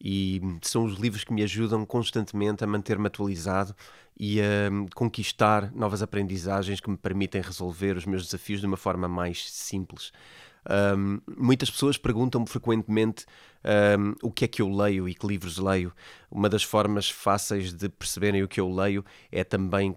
e são os livros que me ajudam constantemente a manter-me atualizado e a conquistar novas aprendizagens que me permitem resolver os meus desafios de uma forma mais simples. Um, muitas pessoas perguntam-me frequentemente um, o que é que eu leio e que livros leio. Uma das formas fáceis de perceberem o que eu leio é também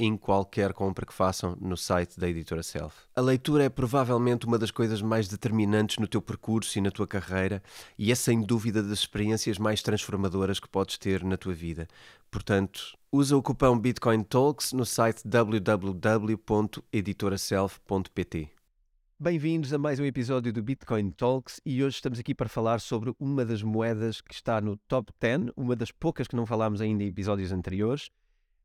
em qualquer compra que façam no site da editora Self. A leitura é provavelmente uma das coisas mais determinantes no teu percurso e na tua carreira e é sem dúvida das experiências mais transformadoras que podes ter na tua vida. Portanto, usa o cupom Bitcoin Talks no site www.editoraself.pt. Bem-vindos a mais um episódio do Bitcoin Talks e hoje estamos aqui para falar sobre uma das moedas que está no top 10, uma das poucas que não falámos ainda em episódios anteriores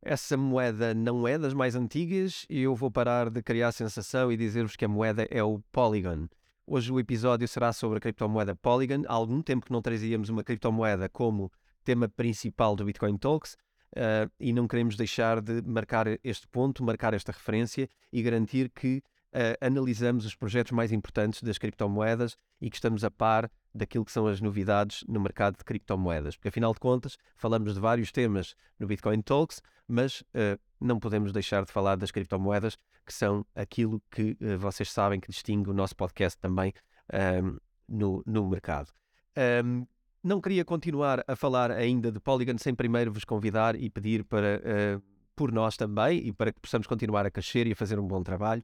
essa moeda não é das mais antigas e eu vou parar de criar sensação e dizer-vos que a moeda é o Polygon. Hoje o episódio será sobre a criptomoeda Polygon. Há algum tempo que não trazíamos uma criptomoeda como tema principal do Bitcoin Talks uh, e não queremos deixar de marcar este ponto, marcar esta referência e garantir que uh, analisamos os projetos mais importantes das criptomoedas e que estamos a par daquilo que são as novidades no mercado de criptomoedas. Porque, afinal de contas, falamos de vários temas no Bitcoin Talks, mas uh, não podemos deixar de falar das criptomoedas, que são aquilo que uh, vocês sabem que distingue o nosso podcast também um, ehm, no, no mercado. Um, ehm, não queria continuar a falar ainda de Polygon sem primeiro vos convidar e pedir para, uh, por nós também, e para que possamos continuar a crescer e a fazer um bom trabalho,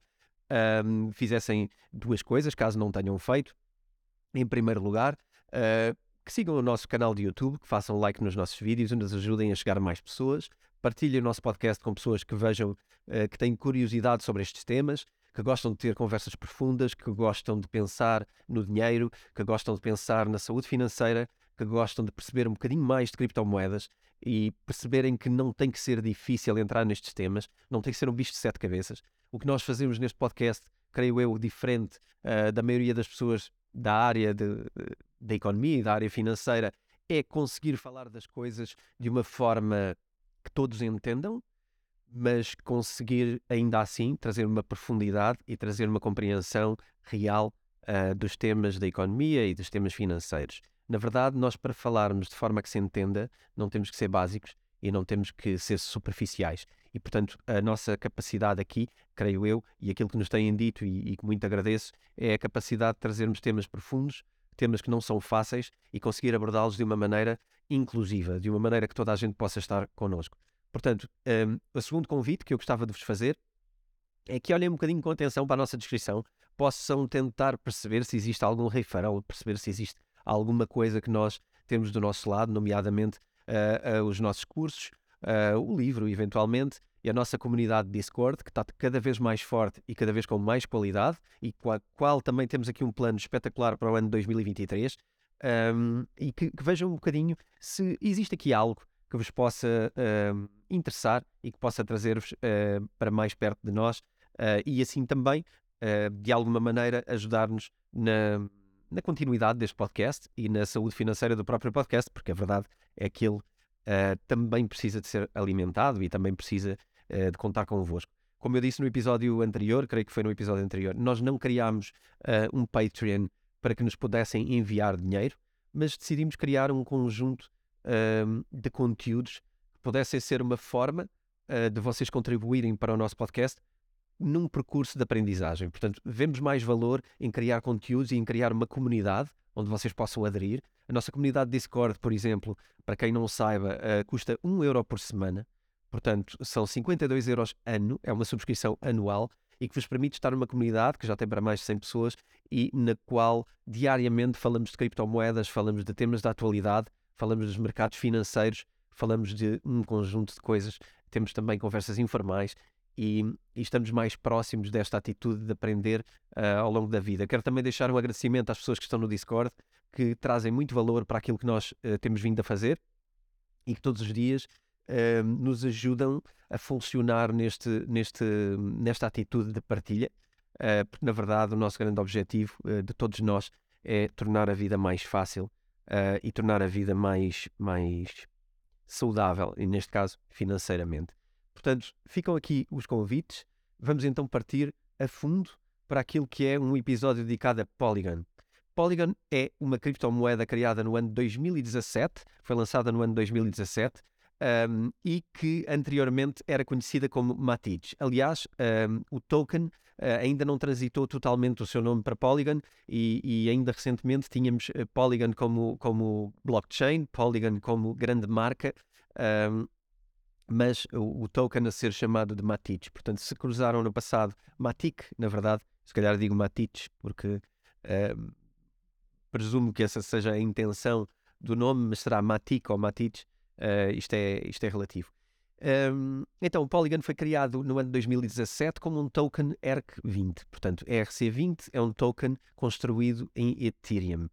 um, fizessem duas coisas, caso não tenham feito em primeiro lugar, uh, que sigam o nosso canal de YouTube, que façam like nos nossos vídeos nos ajudem a chegar a mais pessoas. Partilhem o nosso podcast com pessoas que vejam, uh, que têm curiosidade sobre estes temas, que gostam de ter conversas profundas, que gostam de pensar no dinheiro, que gostam de pensar na saúde financeira, que gostam de perceber um bocadinho mais de criptomoedas e perceberem que não tem que ser difícil entrar nestes temas, não tem que ser um bicho de sete cabeças. O que nós fazemos neste podcast, creio eu, diferente uh, da maioria das pessoas da área de, da economia e da área financeira é conseguir falar das coisas de uma forma que todos entendam, mas conseguir ainda assim trazer uma profundidade e trazer uma compreensão real uh, dos temas da economia e dos temas financeiros. Na verdade, nós para falarmos de forma que se entenda, não temos que ser básicos e não temos que ser superficiais. E, portanto, a nossa capacidade aqui, creio eu, e aquilo que nos têm dito e, e que muito agradeço, é a capacidade de trazermos temas profundos, temas que não são fáceis e conseguir abordá-los de uma maneira inclusiva, de uma maneira que toda a gente possa estar connosco. Portanto, um, o segundo convite que eu gostava de vos fazer é que olhem um bocadinho com atenção para a nossa descrição, possam tentar perceber se existe algum referral, perceber se existe alguma coisa que nós temos do nosso lado, nomeadamente uh, os nossos cursos, o livro, eventualmente, e a nossa comunidade Discord, que está cada vez mais forte e cada vez com mais qualidade, e com a qual também temos aqui um plano espetacular para o ano 2023, um, e que, que, vejam um bocadinho se existe aqui algo que vos possa uh, interessar e que possa trazer-vos uh, para mais perto de nós uh, e assim também, de alguma maneira, ajudar-nos na, na continuidade deste podcast e na saúde financeira do próprio podcast, porque a verdade é que ele uh, também precisa de ser alimentado e também precisa uh, de contar convosco. Como eu disse no episódio anterior, creio que foi no episódio anterior, nós não criámos uh, um Patreon para que nos pudessem enviar dinheiro, mas decidimos criar um conjunto ehm, de conteúdos que pudessem ser uma forma de vocês contribuírem para o nosso podcast num percurso de aprendizagem. Portanto, vemos mais valor em criar conteúdos e em criar uma comunidade onde vocês possam aderir. A nossa comunidade Discord, por exemplo, para quem não saiba, uh, custa 1 euro por semana. Portanto, são 52 euros ano, é uma subscrição anual e que vos permite estar numa comunidade que já tem para mais de 100 pessoas e na qual diariamente falamos de criptomoedas, falamos de temas da atualidade, falamos dos mercados financeiros, falamos de um conjunto de coisas, temos também conversas informais e, e estamos mais próximos desta atitude de aprender uh, ao longo da vida. Quero também deixar um agradecimento às pessoas que estão no Discord, que trazem muito valor para aquilo que nós uh, temos vindo a fazer e que todos os dias uh, nos ajudam a funcionar neste, neste, nesta atitude de partilha, porque na verdade o nosso grande objetivo de todos nós é tornar a vida mais fácil e tornar a vida mais, mais saudável, e neste caso financeiramente. Portanto, ficam aqui os convites. Vamos então partir a fundo para aquilo que é um episódio dedicado a Polygon. Polygon é uma criptomoeda criada no ano 2017, foi lançada no ano 2017 um, e que anteriormente era conhecida como Matic. Aliás, um, o token uh, ainda não transitou totalmente o seu nome para Polygon e, e ainda recentemente tínhamos uh, Polygon como, como blockchain, Polygon como grande marca. Um, mas o, o, token a ser chamado de Matic. Portanto, se cruzaram no passado Matic, na verdade, se calhar digo Matic, porque presumo que essa seja a intenção do nome, mas será Matic ou Matic, Uh, isto, é, isto é relativo. Um, então, o Polygon foi criado no ano de 2017 como um token ERC20. Portanto, ERC20 é um token construído em Ethereum.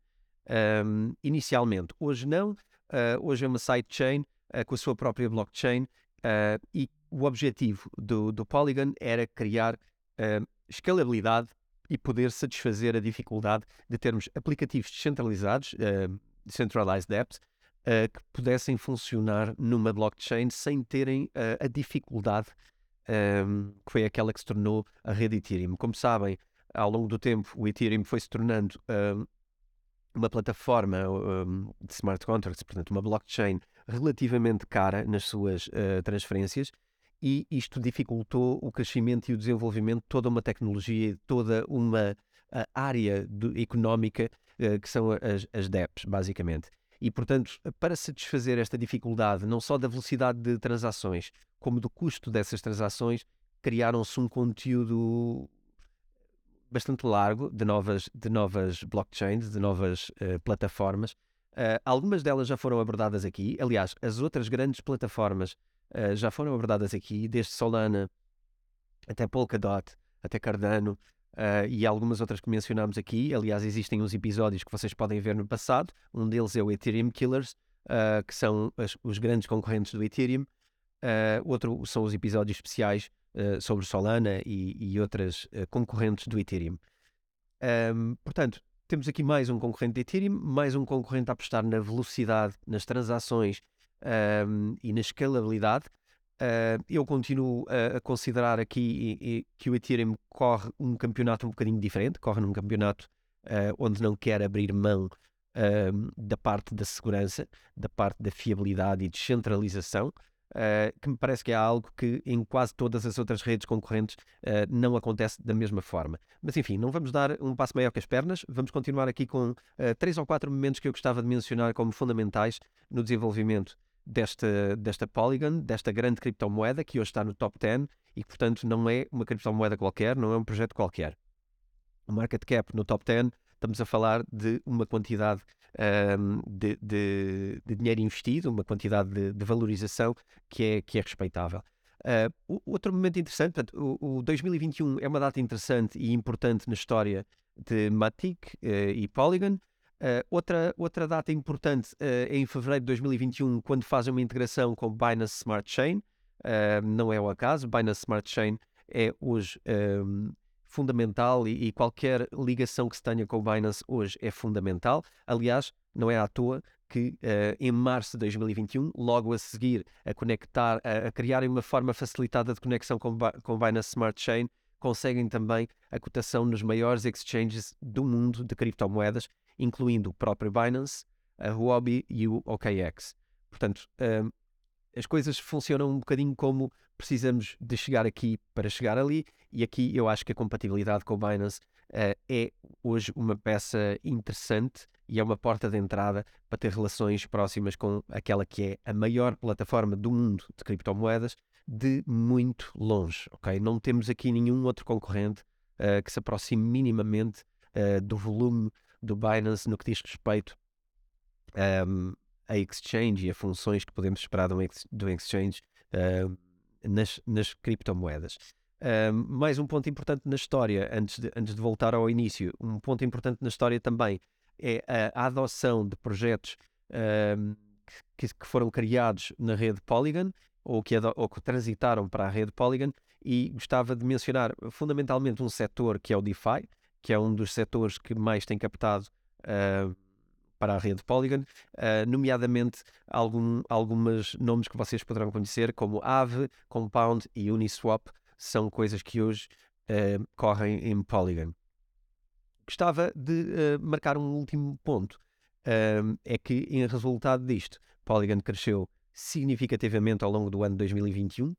Um, inicialmente, hoje não. Uh, hoje é uma sidechain uh, com a sua própria blockchain uh, e o objetivo do, do Polygon era criar escalabilidade e poder satisfazer a dificuldade de termos aplicativos descentralizados, decentralized apps, uh, que pudessem funcionar numa blockchain sem terem uh, a dificuldade um, que foi aquela que se tornou a rede Ethereum. Como sabem, ao longo do tempo, o Ethereum foi se tornando um, uma plataforma um, de smart contracts, portanto, uma blockchain relativamente cara nas suas uh, transferências, e isto dificultou o crescimento e o desenvolvimento de toda uma tecnologia, toda uma área do, económica uh, que são as, as DEPs, basicamente. E, portanto, para satisfazer esta dificuldade, não só da velocidade de transações, como do custo dessas transações, criaram-se um conteúdo bastante largo de novas, de novas blockchains, de novas uh, plataformas. Uh, algumas delas já foram abordadas aqui. Aliás, as outras grandes plataformas uh, já foram abordadas aqui, desde Solana até Polkadot, até Cardano, Uh, e algumas outras que mencionámos aqui. Aliás, existem uns episódios que vocês podem ver no passado. Um deles é o Ethereum Killers, que são as, os grandes concorrentes do Ethereum. Outro são os episódios especiais sobre Solana e, e outras concorrentes do Ethereum. Um, portanto, temos aqui mais um concorrente do Ethereum, mais um concorrente a apostar na velocidade, nas transações um, e na escalabilidade. Uh, eu continuo a, a considerar aqui e, e, que o Ethereum corre um campeonato um bocadinho diferente, corre num campeonato uh, onde não quer abrir mão uh, da parte da segurança, da parte da fiabilidade e descentralização, que me parece que é algo que em quase todas as outras redes concorrentes não acontece da mesma forma. Mas enfim, não vamos dar um passo maior que as pernas, vamos continuar aqui com três ou quatro momentos que eu gostava de mencionar como fundamentais no desenvolvimento desta, desta Polygon, desta grande criptomoeda que hoje está no top 10 e que, portanto, não é uma criptomoeda qualquer, não é um projeto qualquer. O market cap no top 10, estamos a falar de uma quantidade um, de, de, de, dinheiro investido, uma quantidade de, de, valorização que é, que é respeitável. Uh, outro momento interessante, portanto, o, o 2021 é uma data interessante e importante na história de Matic uh, e Polygon. Uh, outra, outra data importante é em fevereiro de 2021, quando fazem uma integração com Binance Smart Chain. Não é o acaso, Binance Smart Chain é hoje um, fundamental e, e, qualquer ligação que se tenha com o Binance hoje é fundamental. Aliás, não é à toa que em março de 2021, logo a seguir a conectar, a, a criarem uma forma facilitada de conexão com, com Binance Smart Chain, conseguem também a cotação nos maiores exchanges do mundo de criptomoedas incluindo o próprio Binance, a Huobi e o OKX. Portanto, um, as coisas funcionam um bocadinho como precisamos de chegar aqui para chegar ali, e aqui eu acho que a compatibilidade com o Binance uh, é hoje uma peça interessante e é uma porta de entrada para ter relações próximas com aquela que é a maior plataforma do mundo de criptomoedas de muito longe, ok? Não temos aqui nenhum outro concorrente uh, que se aproxime minimamente uh, do volume do Binance no que diz respeito um, a exchange e a funções que podemos esperar do, do exchange uh, nas, nas criptomoedas. Uh, mais um ponto importante na história, antes de, antes de voltar ao início, um ponto importante na história também é a, a adoção de projetos uh, que, que, foram criados na rede Polygon ou que, ou que transitaram para a rede Polygon e gostava de mencionar fundamentalmente um setor que é o DeFi, que é um dos setores que mais tem captado uh, para a rede Polygon, uh, nomeadamente algum, alguns nomes que vocês poderão conhecer, como Aave, Compound e Uniswap, são coisas que hoje uh, correm em Polygon. Gostava de uh, marcar um último ponto, é que em resultado disto, Polygon cresceu significativamente ao longo do ano 2021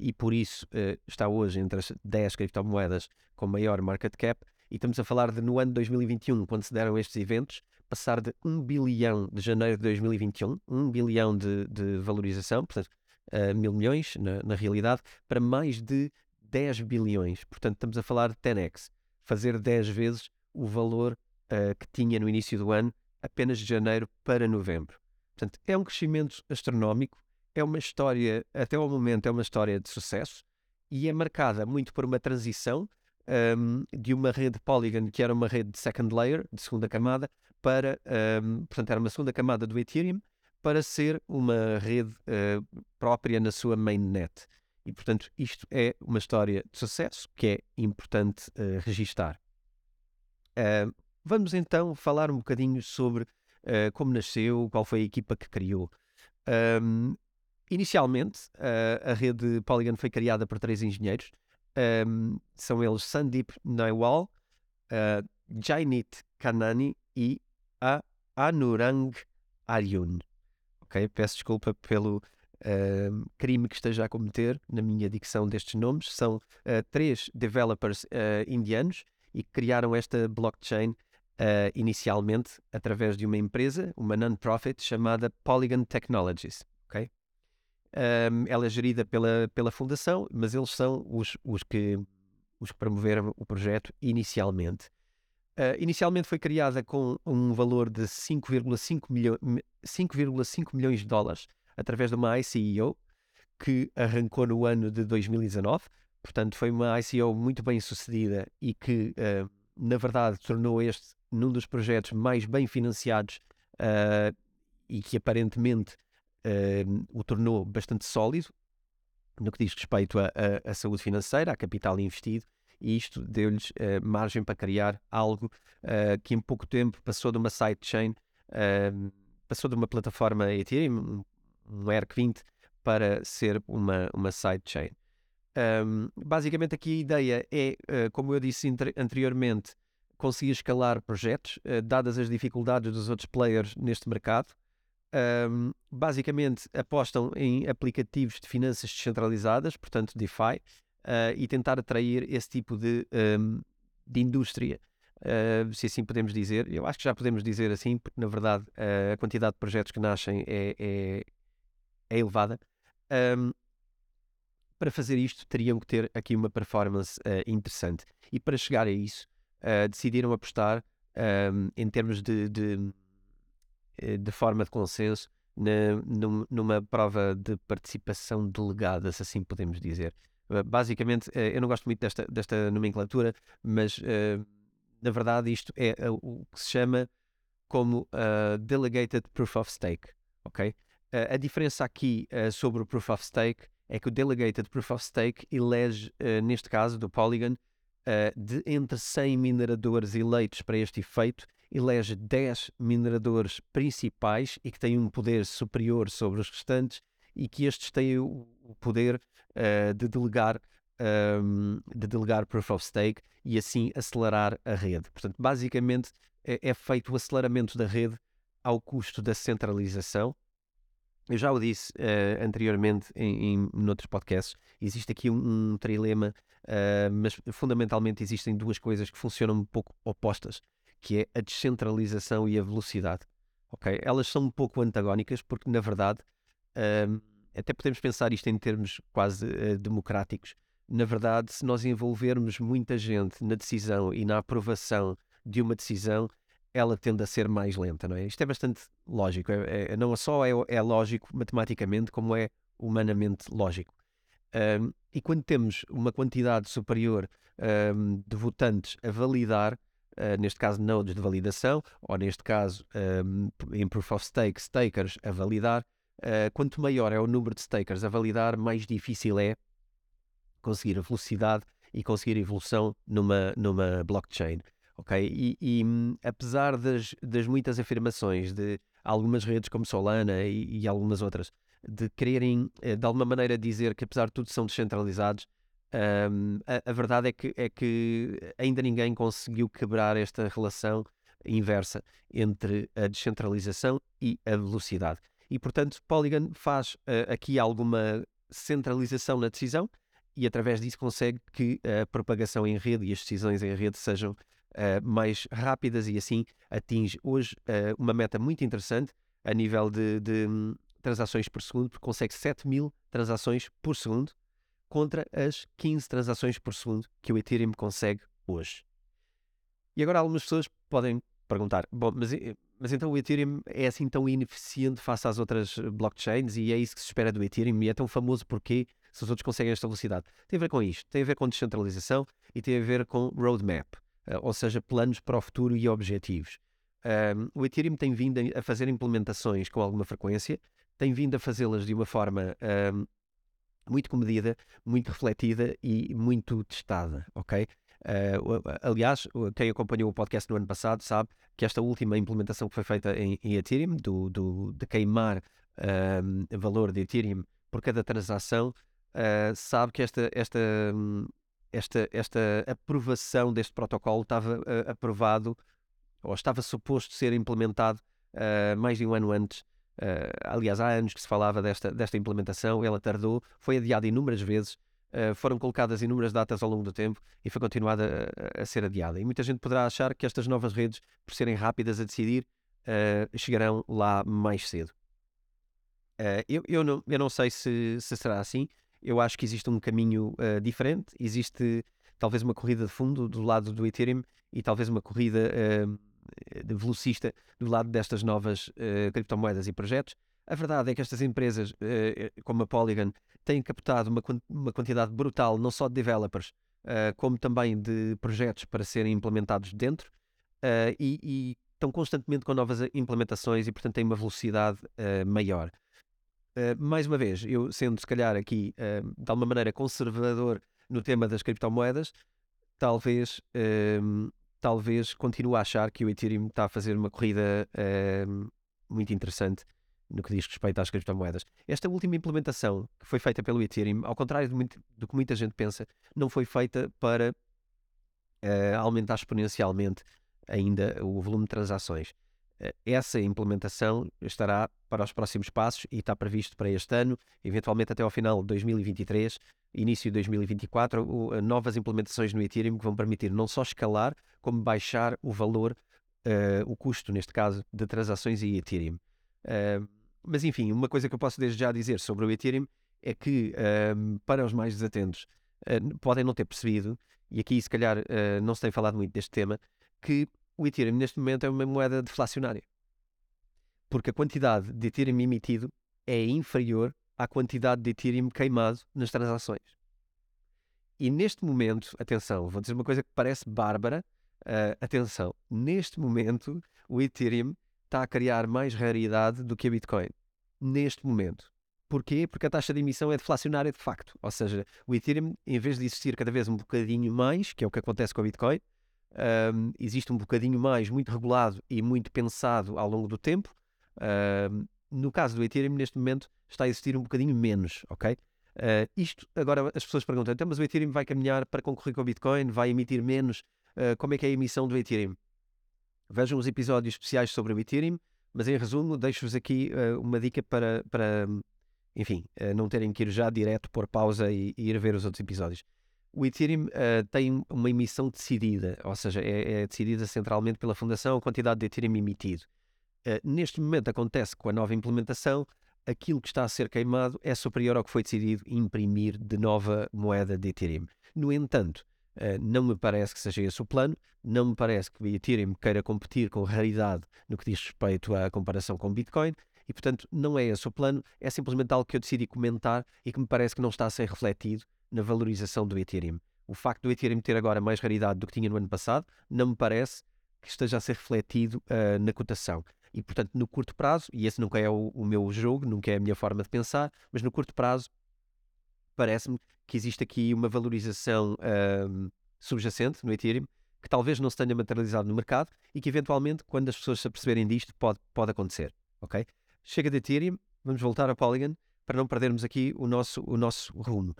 e por isso está hoje entre as 10 criptomoedas com maior market cap, e estamos a falar de no ano 2021, quando se deram estes eventos, passar de 1 bilhão de janeiro de 2021, 1 bilhão de, de valorização, portanto, uh, mil milhões na, na, realidade, para mais de 10 bilhões. Portanto, estamos a falar de 10x, fazer 10 vezes o valor uh, que tinha no início do ano, apenas de janeiro para novembro. Portanto, é um crescimento astronómico, é uma história, até ao momento, é uma história de sucesso e é marcada muito por uma transição um, de uma rede Polygon que era uma rede de second layer, de segunda camada, para, um, portanto, era uma segunda camada do Ethereum, para ser uma rede uh, própria na sua mainnet. E, portanto, isto é uma história de sucesso que é importante uh, registar. Uh, vamos então falar um bocadinho sobre uh, como nasceu, qual foi a equipa que criou. Um, inicialmente, a rede Polygon foi criada por três engenheiros. Um, são eles Sandeep Naiwal, uh, Jainit Kanani e a Anurang Aryun. Ok? Peço desculpa pelo uh, crime que esteja a cometer na minha dicção destes nomes. São uh, três developers uh, indianos e criaram esta blockchain inicialmente através de uma empresa, uma non-profit chamada Polygon Technologies. Ok? Um, ela é gerida pela, pela fundação, mas eles são os, os, que, os que promoveram o projeto inicialmente. Uh, inicialmente foi criada com um valor de 5,5 milho milhões de dólares através de uma ICO que arrancou no ano de 2019. Portanto, foi uma ICO muito bem sucedida e que, uh, na verdade, tornou este num dos projetos mais bem financiados uh, e que aparentemente o tornou bastante sólido no que diz respeito à saúde financeira, à capital investido e isto deu-lhes uh, margem para criar algo uh, que em pouco tempo passou de uma sidechain, uh, passou de uma plataforma Ethereum, um, ERC20, para ser uma, uma sidechain. Um, basicamente aqui a ideia é, como eu disse anteriormente, conseguir escalar projetos, dadas as dificuldades dos outros players neste mercado. Um, basicamente apostam em aplicativos de finanças descentralizadas, portanto DeFi, uh, e tentar atrair esse tipo de, um, de indústria. Uh, se assim podemos dizer, eu acho que já podemos dizer assim, porque na verdade uh, a quantidade de projetos que nascem é, é, é elevada. Um, para fazer isto, teriam que ter aqui uma performance uh, interessante. E para chegar a isso, decidiram apostar um, em termos de, de, de, forma de consenso na, numa prova de participação delegada, se assim podemos dizer. Eh, basicamente, eh, eu não gosto muito desta, desta nomenclatura, mas eh, na verdade isto é o que se chama como Delegated Proof of Stake, ok? A diferença aqui sobre o Proof of Stake é que o Delegated Proof of Stake elege, neste caso do Polygon, de entre 100 mineradores eleitos para este efeito, elege 10 mineradores principais e que têm um poder superior sobre os restantes e que estes têm o poder uh, de delegar um, de delegar Proof of Stake e assim acelerar a rede. Portanto, basicamente é, é feito o aceleramento da rede ao custo da centralização eu já o disse uh, anteriormente em, em noutros podcasts, existe aqui um, um trilema, uh, mas fundamentalmente existem duas coisas que funcionam um pouco opostas, que é a descentralização e a velocidade. Ok? Elas são um pouco antagónicas porque, na verdade, uh, até podemos pensar isto em termos quase uh, democráticos. Na verdade, se nós envolvermos muita gente na decisão e na aprovação de uma decisão, ela tende a ser mais lenta, não é? Isto é bastante lógico. É, é não só é, é, lógico matematicamente, como é humanamente lógico. Um, e quando temos uma quantidade superior um, de votantes a validar, uh, neste caso nodes de validação, ou neste caso um, em Proof of Stake, stakers a validar, uh, quanto maior é o número de stakers a validar, mais difícil é conseguir a velocidade e conseguir evolução numa, numa blockchain ok? E, e hum, apesar das, das muitas afirmações de algumas redes como Solana e, e algumas outras, de quererem eh, de alguma maneira dizer que apesar de tudo são descentralizados, um, a, a, verdade é que, é que ainda ninguém conseguiu quebrar esta relação inversa entre a descentralização e a velocidade. E, portanto, Polygon faz uh, aqui alguma centralização na decisão e, através disso, consegue que a propagação em rede e as decisões em rede sejam uh, mais rápidas e assim atinge hoje uh, uma meta muito interessante a nível de, de um, transações por segundo, porque consegue 7 mil transações por segundo contra as 15 transações por segundo que o Ethereum consegue hoje. E agora algumas pessoas podem perguntar, bom, mas, mas então o Ethereum é assim tão ineficiente face às outras blockchains e é isso que se espera do Ethereum e é tão famoso porque se os outros conseguem esta velocidade? Tem a ver com isto, tem a ver com descentralização e tem a ver com roadmap. Eh, ou seja, planos para o futuro e objetivos. Um, o Ethereum tem vindo a fazer implementações com alguma frequência, tem vindo a fazê-las de uma forma um, muito comedida, muito refletida e muito testada, ok? Uh, aliás, quem acompanhou o podcast no ano passado sabe que esta última implementação que foi feita em, em Ethereum, do, do, de queimar um, valor de Ethereum por cada transação, uh, sabe que esta, esta, esta, esta aprovação deste protocolo estava uh, aprovado ou estava suposto ser implementado uh, mais de um ano antes. Aliás, há anos que se falava desta, desta implementação, ela tardou, foi adiada inúmeras vezes, foram colocadas inúmeras datas ao longo do tempo e foi continuada a, a, ser adiada. E muita gente poderá achar que estas novas redes, por serem rápidas a decidir, chegarão lá mais cedo. eu, eu, não, eu não sei se, se será assim, eu acho que existe um caminho uh, diferente. Existe talvez uma corrida de fundo do lado do Ethereum e talvez uma corrida uh, de velocista do lado destas novas uh, criptomoedas e projetos. A verdade é que estas empresas, como a Polygon, têm captado uma, quantidade brutal não só de developers, como também de projetos para serem implementados dentro e, e, estão constantemente com novas implementações e, portanto, têm uma velocidade maior. Eh, mais uma vez, eu sendo se calhar aqui de alguma maneira conservador no tema das criptomoedas, talvez, talvez continue a achar que o Ethereum está a fazer uma corrida muito interessante no que diz respeito às criptomoedas. Esta última implementação que foi feita pelo Ethereum, ao contrário do, do que muita gente pensa, não foi feita para eh, aumentar exponencialmente ainda o volume de transações. Eh, essa implementação estará para os próximos passos e está previsto para este ano, eventualmente até ao final de 2023, início de 2024, novas implementações no Ethereum que vão permitir não só escalar, como baixar o valor, uh, o custo, neste caso, de transações em Ethereum. Uh, mas enfim, uma coisa que eu posso desde já dizer sobre o Ethereum é que, uh, para os mais desatentos, podem não ter percebido, e aqui se calhar não se tem falado muito deste tema, que o Ethereum neste momento é uma moeda deflacionária. Porque a quantidade de Ethereum emitido é inferior à quantidade de Ethereum queimado nas transações. E neste momento, atenção, vou dizer uma coisa que parece bárbara, uh, atenção, neste momento o Ethereum está a criar mais raridade do que a Bitcoin. Neste momento. Porquê? Porque a taxa de emissão é deflacionária de facto. Ou seja, o Ethereum, em vez de existir cada vez um bocadinho mais, que é o que acontece com a Bitcoin, um, existe um bocadinho mais, muito regulado e muito pensado ao longo do tempo. Um, no caso do Ethereum, neste momento, está a existir um bocadinho menos, ok? Uh, isto, agora as pessoas perguntam, então, mas o Ethereum vai caminhar para concorrer com o Bitcoin, vai emitir menos, uh, como é que é a emissão do Ethereum? Vejam os episódios especiais sobre o Ethereum, mas em resumo, deixo-vos aqui uh, uma dica para, para enfim, uh, não terem que ir já direto pôr pausa e, e ir ver os outros episódios. O Ethereum uh, tem uma emissão decidida, ou seja, é, é, decidida centralmente pela fundação a quantidade de Ethereum emitido. neste momento acontece com a nova implementação, aquilo que está a ser queimado é superior ao que foi decidido imprimir de nova moeda de Ethereum. No entanto, Uh, não me parece que seja esse o plano, não me parece que o Ethereum queira competir com raridade no que diz respeito à comparação com Bitcoin, e portanto não é esse o plano, é simplesmente algo que eu decidi comentar e que me parece que não está a ser refletido na valorização do Ethereum. O facto do Ethereum ter agora mais raridade do que tinha no ano passado, não me parece que esteja a ser refletido uh, na cotação. E portanto, no curto prazo, e esse nunca é o, o meu jogo, nunca é a minha forma de pensar, mas no curto prazo parece-me que existe aqui uma valorização uh, subjacente no Ethereum que talvez não se tenha materializado no mercado e que eventualmente, quando as pessoas se aperceberem disto, pode, pode acontecer. Ok? Chega de Ethereum, vamos voltar a Polygon para não perdermos aqui o nosso, o nosso rumo.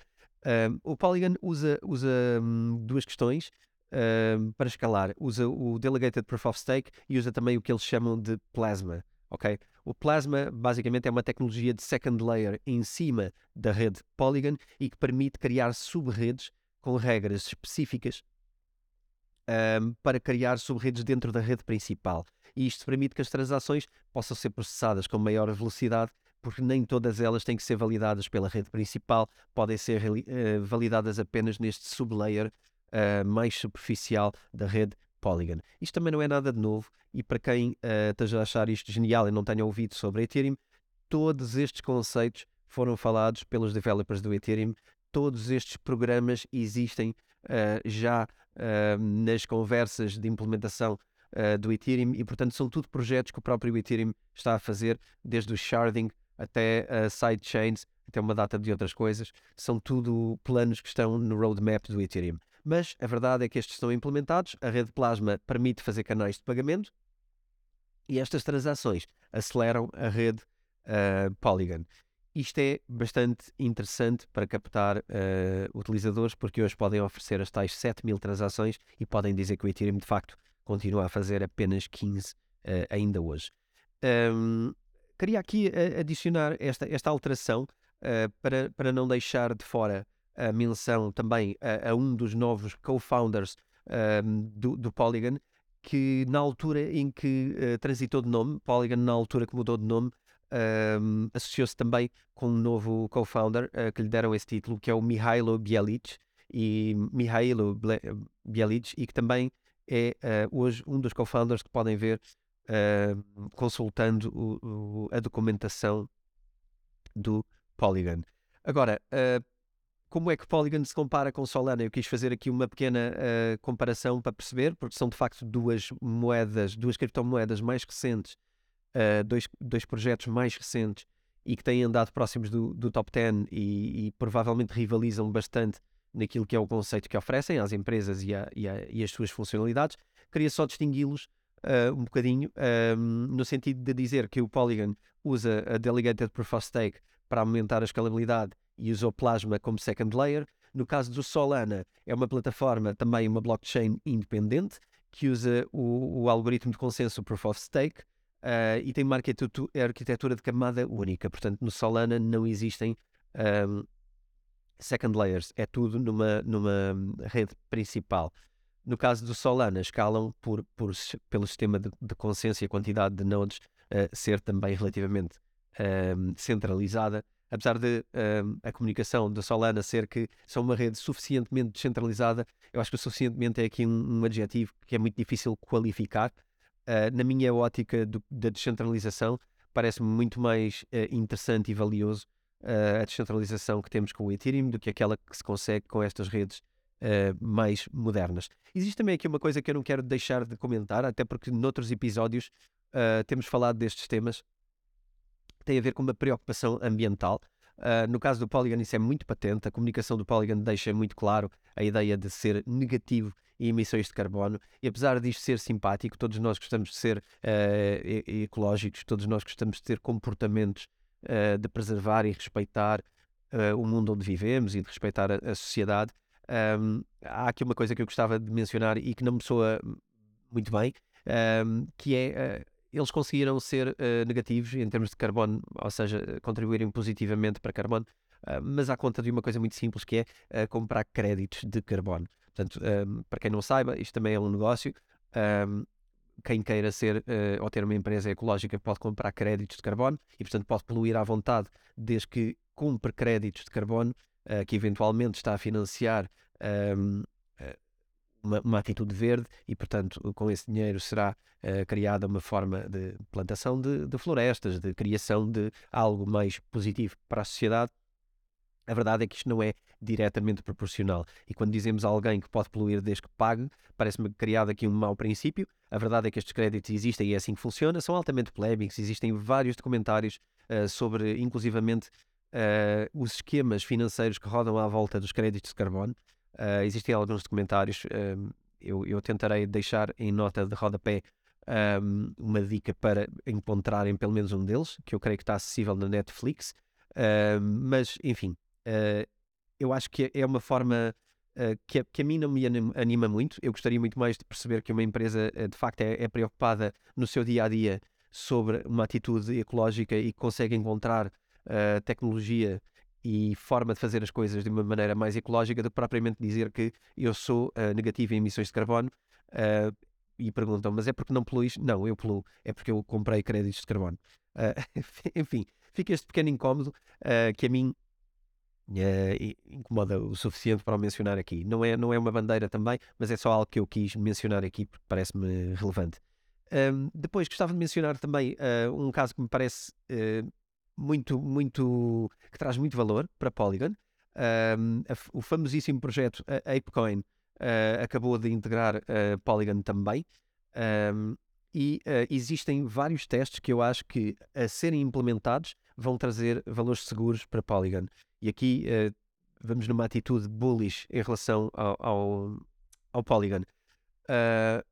Uh, o Polygon usa, usa um, duas questões uh, para escalar. Usa o Delegated Proof of Stake e usa também o que eles chamam de Plasma. ok? O Plasma basicamente é uma tecnologia de second layer em cima da rede Polygon e que permite criar subredes com regras específicas um, para criar subredes dentro da rede principal. E isto permite que as transações possam ser processadas com maior velocidade, porque nem todas elas têm que ser validadas pela rede principal, podem ser uh, validadas apenas neste sublayer uh, mais superficial da rede Polygon. Isto também não é nada de novo e para quem uh, esteja a achar isto genial e não tenha ouvido sobre Ethereum, todos estes conceitos foram falados pelos developers do Ethereum, todos estes programas existem uh, já uh, nas conversas de implementação do Ethereum e, portanto, são tudo projetos que o próprio Ethereum está a fazer, desde o sharding até uh, sidechains, até uma data de outras coisas. São tudo planos que estão no roadmap do Ethereum mas a verdade é que estes estão implementados, a rede Plasma permite fazer canais de pagamento e estas transações aceleram a rede uh, Polygon. Isto é bastante interessante para captar uh, utilizadores, porque hoje podem oferecer as tais 7 mil transações e podem dizer que o Ethereum de facto continua a fazer apenas 15 uh, ainda hoje. Um, queria aqui adicionar esta, esta alteração para, para não deixar de fora a menção também a, a um dos novos co-founders um, do, do, Polygon, que na altura em que uh, transitou de nome, Polygon na altura que mudou de nome, um, associou-se também com um novo co-founder uh, que lhe deram esse título, que é o Mihailo Bielic, e Mihailo Bielic, e que também é uh, hoje um dos co-founders que podem ver consultando o, o, a documentação do Polygon. Agora, uh, como é que Polygon se compara com Solana? Eu quis fazer aqui uma pequena uh, comparação para perceber, porque são de facto duas moedas, duas criptomoedas mais recentes, uh, dois, dois projetos mais recentes e que têm andado próximos do, do top 10 e, e, provavelmente rivalizam bastante naquilo que é o conceito que oferecem às empresas e, a, e, a, e as suas funcionalidades. Queria só distingui-los uh, um bocadinho, um, no sentido de dizer que o Polygon usa a Delegated Proof of Stake para aumentar a escalabilidade e usou Plasma como second layer. No caso do Solana, é uma plataforma, também uma blockchain independente, que usa o, o algoritmo de consenso Proof of Stake uh, e tem uma arquitetura de camada única. Portanto, no Solana não existem um, second layers, é tudo numa, numa rede principal. No caso do Solana, escalam por, por, pelo sistema de, de consenso e a quantidade de nodes uh, ser também relativamente um, centralizada apesar de uh, a comunicação da Solana ser que são uma rede suficientemente descentralizada, eu acho que suficientemente é aqui um, um adjetivo que é muito difícil qualificar. Uh, na minha ótica do, da descentralização, parece-me muito mais uh, interessante e valioso a descentralização que temos com o Ethereum do que aquela que se consegue com estas redes mais modernas. Existe também aqui uma coisa que eu não quero deixar de comentar, até porque noutros episódios temos falado destes temas tem a ver com uma preocupação ambiental. Uh, no caso do Polygon, isso é muito patente. A comunicação do Polygon deixa muito claro a ideia de ser negativo em emissões de carbono. E apesar disto ser simpático, todos nós gostamos de ser uh, ecológicos, todos nós gostamos de ter comportamentos uh, de preservar e respeitar o mundo onde vivemos e de respeitar a, a sociedade. Um, há aqui uma coisa que eu gostava de mencionar e que não me soa muito bem, um, que é eles conseguiram ser uh, negativos em termos de carbono, ou seja, contribuírem positivamente para carbono, uh, mas à conta de uma coisa muito simples que é uh, comprar créditos de carbono. Portanto, para quem não saiba, isto também é um negócio. Um, quem queira ser ou ter uma empresa ecológica pode comprar créditos de carbono e, portanto, pode poluir à vontade desde que cumpre créditos de carbono que eventualmente está a financiar um, uma, uma, atitude verde e, portanto, com esse dinheiro será uh, criada uma forma de plantação de, de, florestas, de criação de algo mais positivo para a sociedade. A verdade é que isto não é diretamente proporcional. E quando dizemos a alguém que pode poluir desde que pague, parece-me criado aqui um mau princípio. A verdade é que estes créditos existem e é assim que funciona, são altamente polémicos, existem vários documentários uh, sobre, inclusivamente, uh, os esquemas financeiros que rodam à volta dos créditos de carbono. Uh, existem alguns documentários, um, eu, eu, tentarei deixar em nota de rodapé um, uma dica para encontrarem pelo menos um deles, que eu creio que está acessível na Netflix. Uh, mas, enfim, uh, eu acho que é uma forma uh, que, a, que, a mim não me anima muito. Eu gostaria muito mais de perceber que uma empresa, de facto, é, é, preocupada no seu dia a dia sobre uma atitude ecológica e consegue encontrar tecnologia e forma de fazer as coisas de uma maneira mais ecológica do que propriamente dizer que eu sou uh, negativo em emissões de carbono uh, e perguntam, mas é porque não poluís? Não, eu poluo, é porque eu comprei créditos de carbono. Uh, enfim, fica este pequeno incómodo que a mim incomoda o suficiente para o mencionar aqui. Não é, não é uma bandeira também, mas é só algo que eu quis mencionar aqui porque parece-me relevante. Um, depois gostava de mencionar também um caso que me parece muito, muito, que traz muito valor para Polygon. Um, o famosíssimo projeto ApeCoin uh, acabou de integrar uh, Polygon também. Um, e uh, existem vários testes que eu acho que, a serem implementados, vão trazer valores seguros para Polygon. E aqui vamos numa atitude bullish em relação ao, ao, ao Polygon.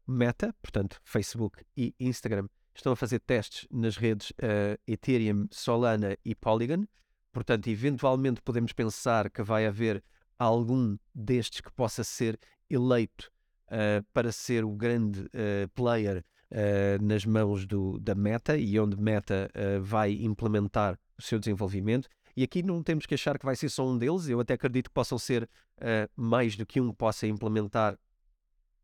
Meta, portanto, Facebook e Instagram, estão a fazer testes nas redes uh, Ethereum, Solana e Polygon. Portanto, eventualmente podemos pensar que vai haver algum destes que possa ser eleito uh, para ser o grande uh, player nas mãos do, da Meta e onde Meta vai implementar o seu desenvolvimento. E aqui não temos que achar que vai ser só um deles, eu até acredito que possam ser mais do que um que possa implementar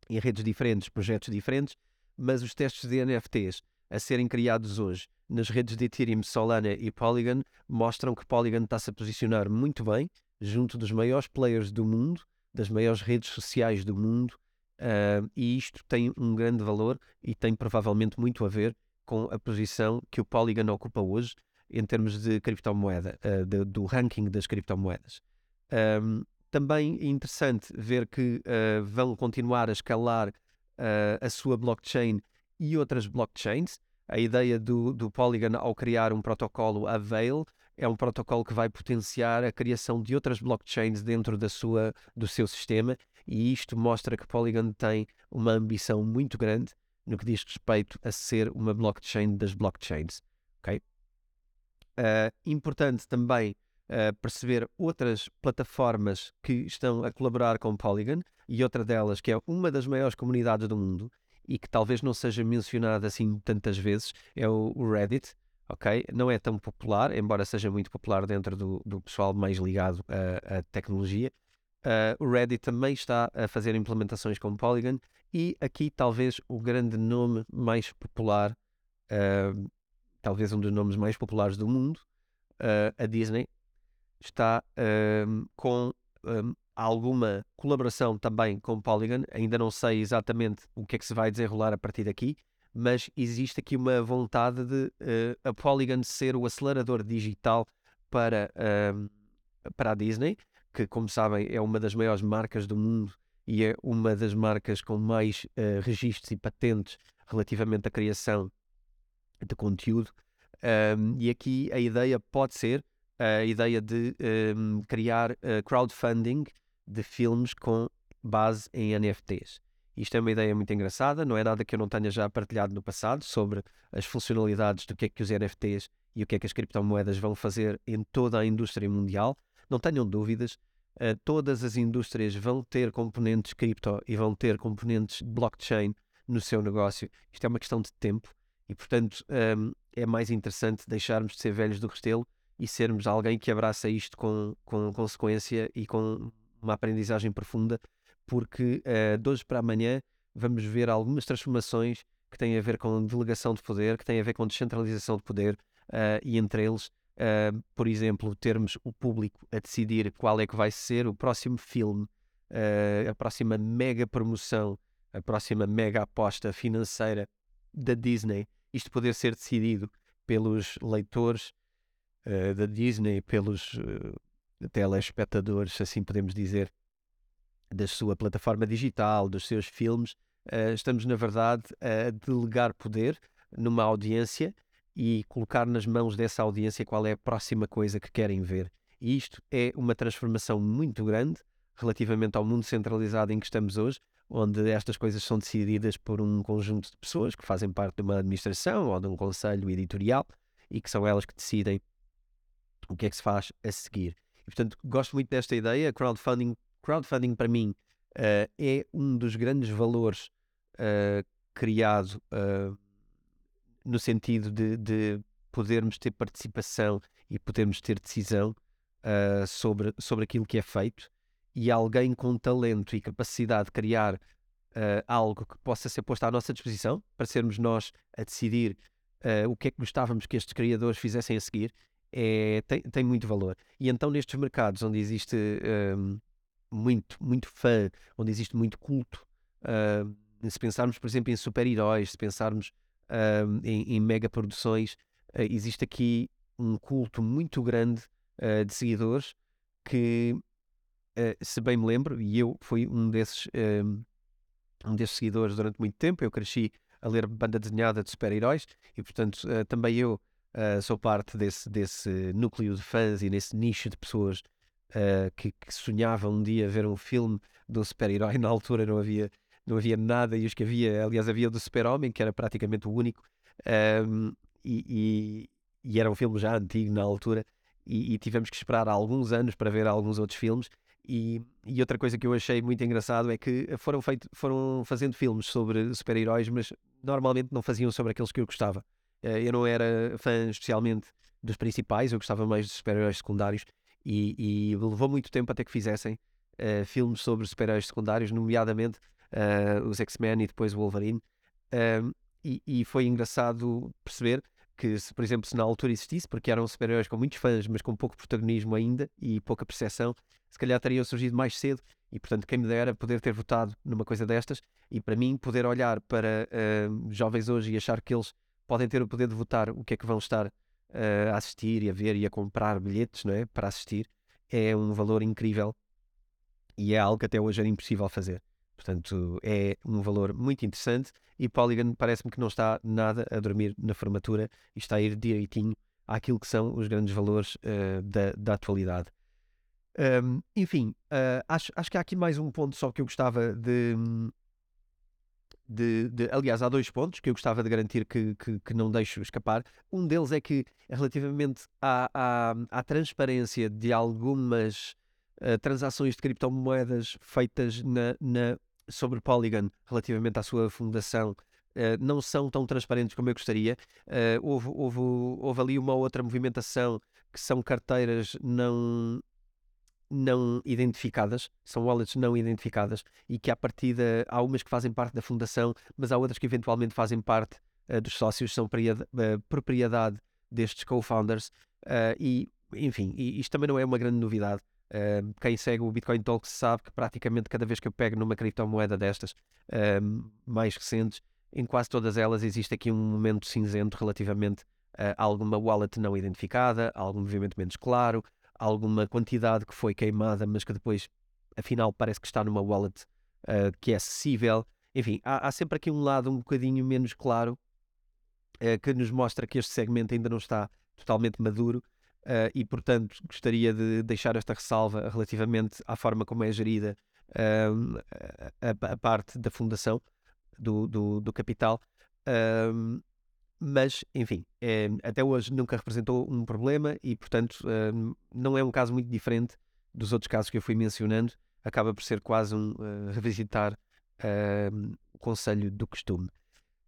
em redes diferentes, projetos diferentes, mas os testes de NFTs a serem criados hoje nas redes de Ethereum, Solana e Polygon mostram que Polygon está-se a posicionar muito bem junto dos maiores players do mundo, das maiores redes sociais do mundo, uh, e isto tem um grande valor e tem provavelmente muito a ver com a posição que o Polygon ocupa hoje em termos de criptomoeda, uh, de, do ranking das criptomoedas. Um, também é interessante ver que uh, vão continuar a escalar a sua blockchain e outras blockchains. A ideia do, do Polygon ao criar um protocolo Avail é um protocolo que vai potenciar a criação de outras blockchains dentro da sua, do seu sistema e isto mostra que Polygon tem uma ambição muito grande no que diz respeito a ser uma blockchain das blockchains. Okay? Uh, importante também uh, perceber outras plataformas que estão a colaborar com Polygon e outra delas que é uma das maiores comunidades do mundo e que talvez não seja mencionado assim tantas vezes é o, Reddit. Ok, não é tão popular, embora seja muito popular dentro do, do pessoal mais ligado à, à tecnologia. Uh, o Reddit também está a fazer implementações com Polygon e aqui talvez o grande nome mais popular, uh, talvez um dos nomes mais populares do mundo, uh, a Disney, está com alguma colaboração também com Polygon. Ainda não sei exatamente o que é que se vai desenrolar a partir daqui, mas existe aqui uma vontade de uh, a Polygon ser o acelerador digital para, uh, para a Disney, que, como sabem, é uma das maiores marcas do mundo e é uma das marcas com mais uh, registros e patentes relativamente à criação de conteúdo. Um, e aqui a ideia pode ser a ideia de um, criar uh, crowdfunding de filmes com base em NFTs. Isto é uma ideia muito engraçada, não é nada que eu não tenha já partilhado no passado sobre as funcionalidades do que é que os NFTs e o que é que as criptomoedas vão fazer em toda a indústria mundial. Não tenham dúvidas, uh, todas as indústrias vão ter componentes cripto e vão ter componentes blockchain no seu negócio. Isto é uma questão de tempo E, portanto, um, é mais interessante deixarmos de ser velhos do Restelo e sermos alguém que abraça isto com, com consequência e com uma aprendizagem profunda, porque uh, de hoje para amanhã vamos ver algumas transformações que têm a ver com delegação de poder, que têm a ver com descentralização de poder, uh, e entre eles, uh, por exemplo, termos o público a decidir qual é que vai ser o próximo filme, a próxima mega promoção, a próxima mega aposta financeira da Disney, isto poder ser decidido pelos leitores da Disney, pelos telespectadores, assim podemos dizer, da sua plataforma digital, dos seus filmes, uh, estamos, na verdade, a delegar poder numa audiência e colocar nas mãos dessa audiência qual é a próxima coisa que querem ver. E isto é uma transformação muito grande relativamente ao mundo centralizado em que estamos hoje, onde estas coisas são decididas por um conjunto de pessoas que fazem parte de uma administração ou de um conselho editorial e que são elas que decidem o que é que se faz a seguir. E, portanto, gosto muito desta ideia. Crowdfunding, crowdfunding para mim uh, é um dos grandes valores uh, criado uh, no sentido de, de, podermos ter participação e podermos ter decisão sobre, sobre aquilo que é feito e alguém com talento e capacidade de criar algo que possa ser posto à nossa disposição para sermos nós a decidir o que é que gostávamos que estes criadores fizessem a seguir é, tem, tem muito valor. E então, nestes mercados onde existe um, muito, muito fã, onde existe muito culto, uh, se pensarmos, por exemplo, em super-heróis, se pensarmos uh, em, em mega produções, uh, existe aqui um culto muito grande de seguidores que, se bem me lembro, e eu fui um desses, um desses seguidores durante muito tempo, eu cresci a ler banda desenhada de super-heróis e, portanto, também eu Uh, sou parte desse, desse núcleo de fãs e nesse nicho de pessoas uh, que, que, sonhavam um dia ver um filme de um super-herói. Na altura não havia, não havia nada, e os que havia, aliás, havia do Super-Homem, que era praticamente o único, um, e, e, e, era um filme já antigo na altura, e, e, tivemos que esperar alguns anos para ver alguns outros filmes. E, e outra coisa que eu achei muito engraçado é que foram, feito, foram fazendo filmes sobre super-heróis, mas normalmente não faziam sobre aqueles que eu gostava. Eh, eu não era fã especialmente dos principais, eu gostava mais dos super-heróis secundários e, e, levou muito tempo até que fizessem uh, filmes sobre super-heróis secundários, nomeadamente uh, os X-Men e depois o Wolverine. Uh, e, e, foi engraçado perceber que, se, por exemplo, se na altura existisse, porque eram super-heróis com muitos fãs, mas com pouco protagonismo ainda e pouca percepção, se calhar teriam surgido mais cedo. E, portanto, quem me dera poder ter votado numa coisa destas e, para mim, poder olhar para jovens hoje e achar que eles podem ter o poder de votar o que é que vão estar uh, a assistir e a ver e a comprar bilhetes não é? para assistir, é um valor incrível e é algo que até hoje era impossível fazer. Portanto, é um valor muito interessante e Polygon parece-me que não está nada a dormir na formatura e está a ir direitinho àquilo que são os grandes valores uh, da, da atualidade. Um, enfim, uh, acho, acho que há aqui mais um ponto só que eu gostava de, de, de, aliás, há dois pontos que eu gostava de garantir que, que, que não deixo escapar. Um deles é que, relativamente à, à, à transparência de algumas uh, transações de criptomoedas feitas na, na, sobre Polygon, relativamente à sua fundação, uh, não são tão transparentes como eu gostaria. Uh, houve, houve, houve ali uma outra movimentação que são carteiras não não identificadas, são wallets não identificadas e que à partida há umas que fazem parte da fundação, mas há outras que eventualmente fazem parte uh, dos sócios, são uh, propriedade destes co-founders uh, e enfim, isto também não é uma grande novidade. quem segue o Bitcoin Talks sabe que praticamente cada vez que eu pego numa criptomoeda destas mais recentes, em quase todas elas existe aqui um momento cinzento relativamente a alguma wallet não identificada, algum movimento menos claro, alguma quantidade que foi queimada, mas que depois, afinal, parece que está numa wallet uh, que é acessível. Enfim, há, há, sempre aqui um lado um bocadinho menos claro uh, que nos mostra que este segmento ainda não está totalmente maduro uh, e, portanto, gostaria de deixar esta ressalva relativamente à forma como é gerida a, a, parte da fundação do, do, do capital mas enfim, é, até hoje nunca representou um problema e, portanto, uh, não é um caso muito diferente dos outros casos que eu fui mencionando. Acaba por ser quase um uh, revisitar uh, o conselho do costume.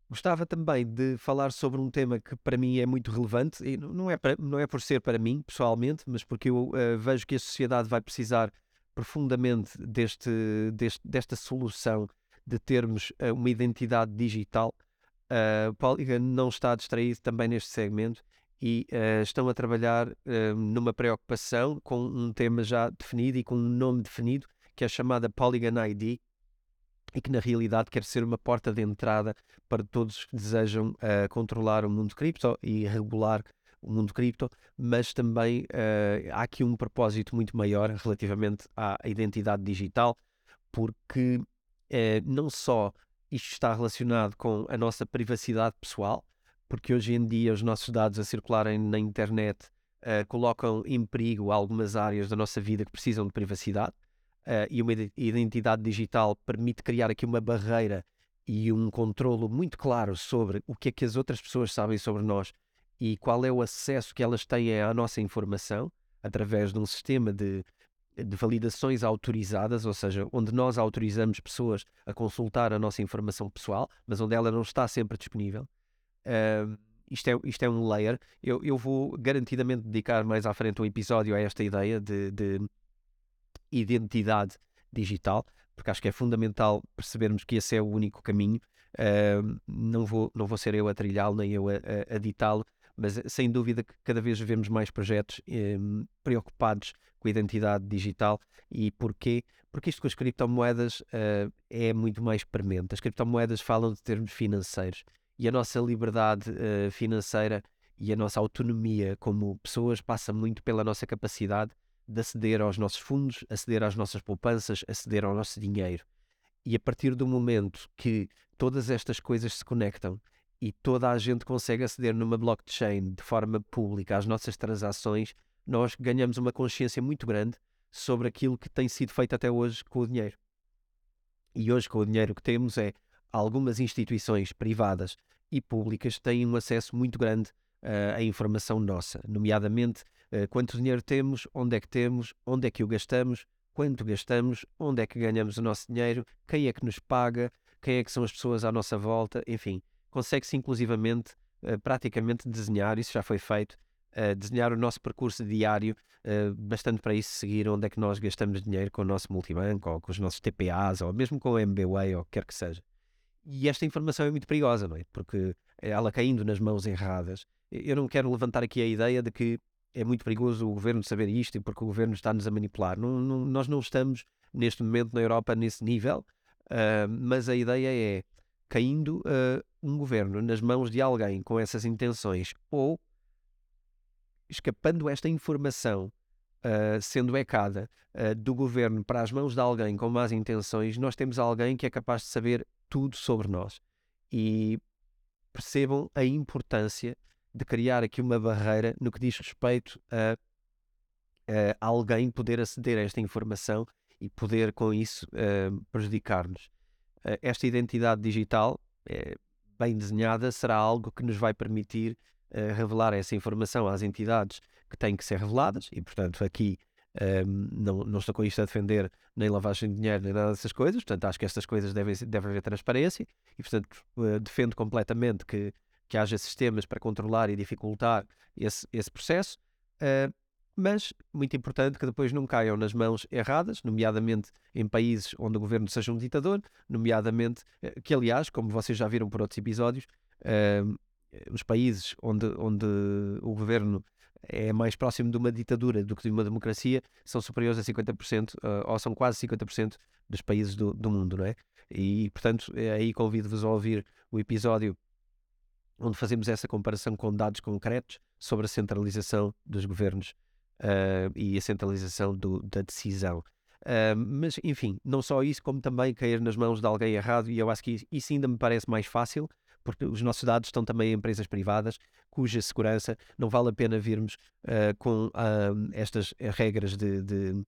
Gostava também de falar sobre um tema que para mim é muito relevante, e não é, para, não é por ser para mim pessoalmente, mas porque eu uh, vejo que a sociedade vai precisar profundamente deste, deste, desta solução de termos uh, uma identidade digital. Uh, Polygon não está distraído também neste segmento e uh, estão a trabalhar numa preocupação com um tema já definido e com um nome definido, que é chamada Polygon ID, e que na realidade quer ser uma porta de entrada para todos que desejam uh, controlar o mundo cripto e regular o mundo cripto, mas também uh, há aqui um propósito muito maior relativamente à identidade digital, porque uh, não só isto está relacionado com a nossa privacidade pessoal, porque hoje em dia os nossos dados a circularem na internet colocam em perigo algumas áreas da nossa vida que precisam de privacidade uh, e uma identidade digital permite criar aqui uma barreira e um controlo muito claro sobre o que é que as outras pessoas sabem sobre nós e qual é o acesso que elas têm à nossa informação através de um sistema de, de validações autorizadas, ou seja, onde nós autorizamos pessoas a consultar a nossa informação pessoal, mas onde ela não está sempre disponível. Uh, isto, é, isto é um layer. Eu, eu vou garantidamente dedicar mais à frente um episódio a esta ideia de, de identidade digital, porque acho que é fundamental percebermos que esse é o único caminho. Uh, não, vou, não vou ser eu a trilhá-lo, nem eu a, a, a ditá-lo, mas sem dúvida que cada vez vemos mais projetos um, preocupados com a identidade digital. E porquê? Porque isto com as criptomoedas uh, é muito mais premente. As criptomoedas falam de termos financeiros e a nossa liberdade uh, financeira e a nossa autonomia como pessoas passa muito pela nossa capacidade de aceder aos nossos fundos, aceder às nossas poupanças, aceder ao nosso dinheiro. E a partir do momento que todas estas coisas se conectam e toda a gente consegue aceder numa blockchain de forma pública às nossas transações, nós ganhamos uma consciência muito grande sobre aquilo que tem sido feito até hoje com o dinheiro. E hoje, com o dinheiro que temos, é algumas instituições privadas e públicas têm um acesso muito grande uh, à informação nossa, nomeadamente Uh, quanto dinheiro temos, onde é que temos, onde é que o gastamos, quanto gastamos, onde é que ganhamos o nosso dinheiro, quem é que nos paga, quem é que são as pessoas à nossa volta, enfim, consegue-se inclusivamente uh, praticamente desenhar, isso já foi feito, uh, desenhar o nosso percurso diário, bastante para isso seguir onde é que nós gastamos dinheiro com o nosso multibanco, ou com os nossos TPAs, ou mesmo com o MBWay, ou o que quer que seja. E esta informação é muito perigosa, não é? Porque ela caindo nas mãos erradas, eu não quero levantar aqui a ideia de que é muito perigoso o governo saber isto porque o governo está-nos a manipular. Não, não, nós não estamos neste momento na Europa nesse nível, uh, mas a ideia é caindo uh, um governo nas mãos de alguém com essas intenções ou escapando esta informação Uh, sendo ecada uh, do governo para as mãos de alguém com más intenções, nós temos alguém que é capaz de saber tudo sobre nós. E percebam a importância de criar aqui uma barreira no que diz respeito a, a alguém poder aceder a esta informação e poder com isso uh, prejudicar-nos. Esta identidade digital, uh, bem desenhada, será algo que nos vai permitir eh, revelar essa informação às entidades que têm que ser reveladas e, portanto, aqui ehm, não, não estou com isto a defender nem lavagem de dinheiro nem nada dessas coisas, portanto, acho que estas coisas devem, deve haver transparência e, portanto, defendo completamente que que haja sistemas para controlar e dificultar esse, esse processo, uh, mas muito importante que depois não caiam nas mãos erradas, nomeadamente em países onde o governo seja um ditador, nomeadamente, uh, que aliás, como vocês já viram por outros episódios, uh, os países onde, onde o governo é mais próximo de uma ditadura do que de uma democracia são superiores a 50%, ou são quase 50% dos países do, do mundo, não é? E, portanto, aí convido-vos a ouvir o episódio onde fazemos essa comparação com dados concretos sobre a centralização dos governos uh, e a centralização do, da decisão. Uh, mas, enfim, não só isso, como também cair nas mãos de alguém errado, e eu acho que isso ainda me parece mais fácil, porque os nossos dados estão também em empresas privadas, cuja segurança não vale a pena virmos uh, com estas regras de, de,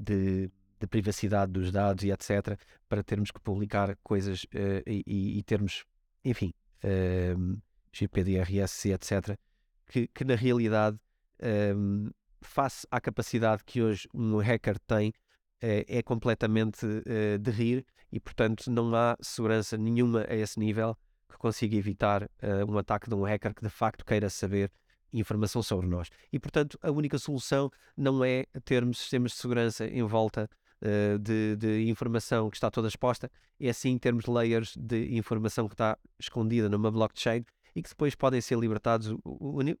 de, de, privacidade dos dados e etc., para termos que publicar coisas e, e termos, enfim, um, GPDRS, etc., que, que na realidade, face à capacidade que hoje um hacker tem, é, é completamente uh, de rir e, portanto, não há segurança nenhuma a esse nível que consiga evitar uh, um ataque de um hacker que de facto queira saber informação sobre nós. E, portanto, a única solução não é termos sistemas de segurança em volta de, de, informação que está toda exposta, é sim termos layers de informação que está escondida numa blockchain e que depois podem ser libertados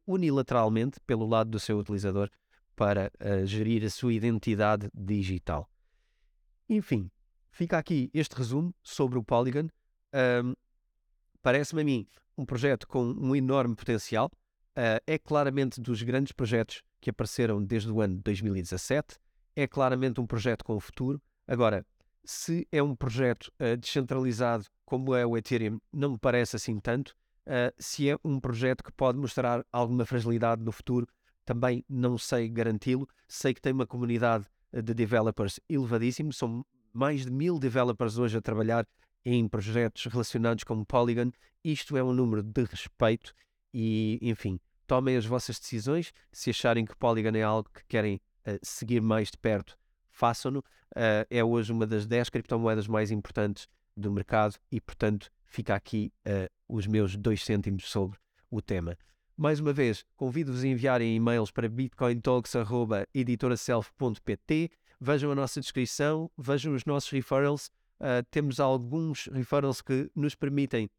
unilateralmente pelo lado do seu utilizador para uh, gerir a sua identidade digital. Enfim, fica aqui este resumo sobre o Polygon. Um, Parece-me a mim um projeto com um enorme potencial. Uh, é claramente dos grandes projetos que apareceram desde o ano de 2017. É claramente um projeto com o futuro. Agora, se é um projeto uh, descentralizado como é o Ethereum, não me parece assim tanto. Uh, se é um projeto que pode mostrar alguma fragilidade no futuro, também não sei garanti-lo. Sei que tem uma comunidade de developers elevadíssimo, são mais de mil developers hoje a trabalhar em projetos relacionados com Polygon. Isto é um número de respeito e, enfim, tomem as vossas decisões. Se acharem que Polygon é algo que querem uh, seguir mais de perto, façam-no. Uh, é hoje uma das 10 criptomoedas mais importantes do mercado e, portanto, fica aqui uh, os meus dois cêntimos sobre o tema. Mais uma vez, convido-vos a enviarem e-mails para bitcointalks.editoraself.pt. Vejam a nossa descrição, vejam os nossos referrals Uh, temos alguns referrals que nos permitem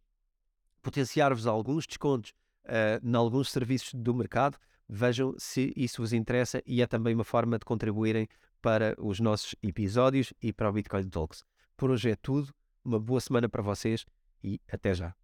potenciar-vos alguns descontos uh, em alguns serviços do mercado. Vejam se isso vos interessa e é também uma forma de contribuírem para os nossos episódios e para o Bitcoin Talks. Por hoje é tudo. Uma boa semana para vocês e até já.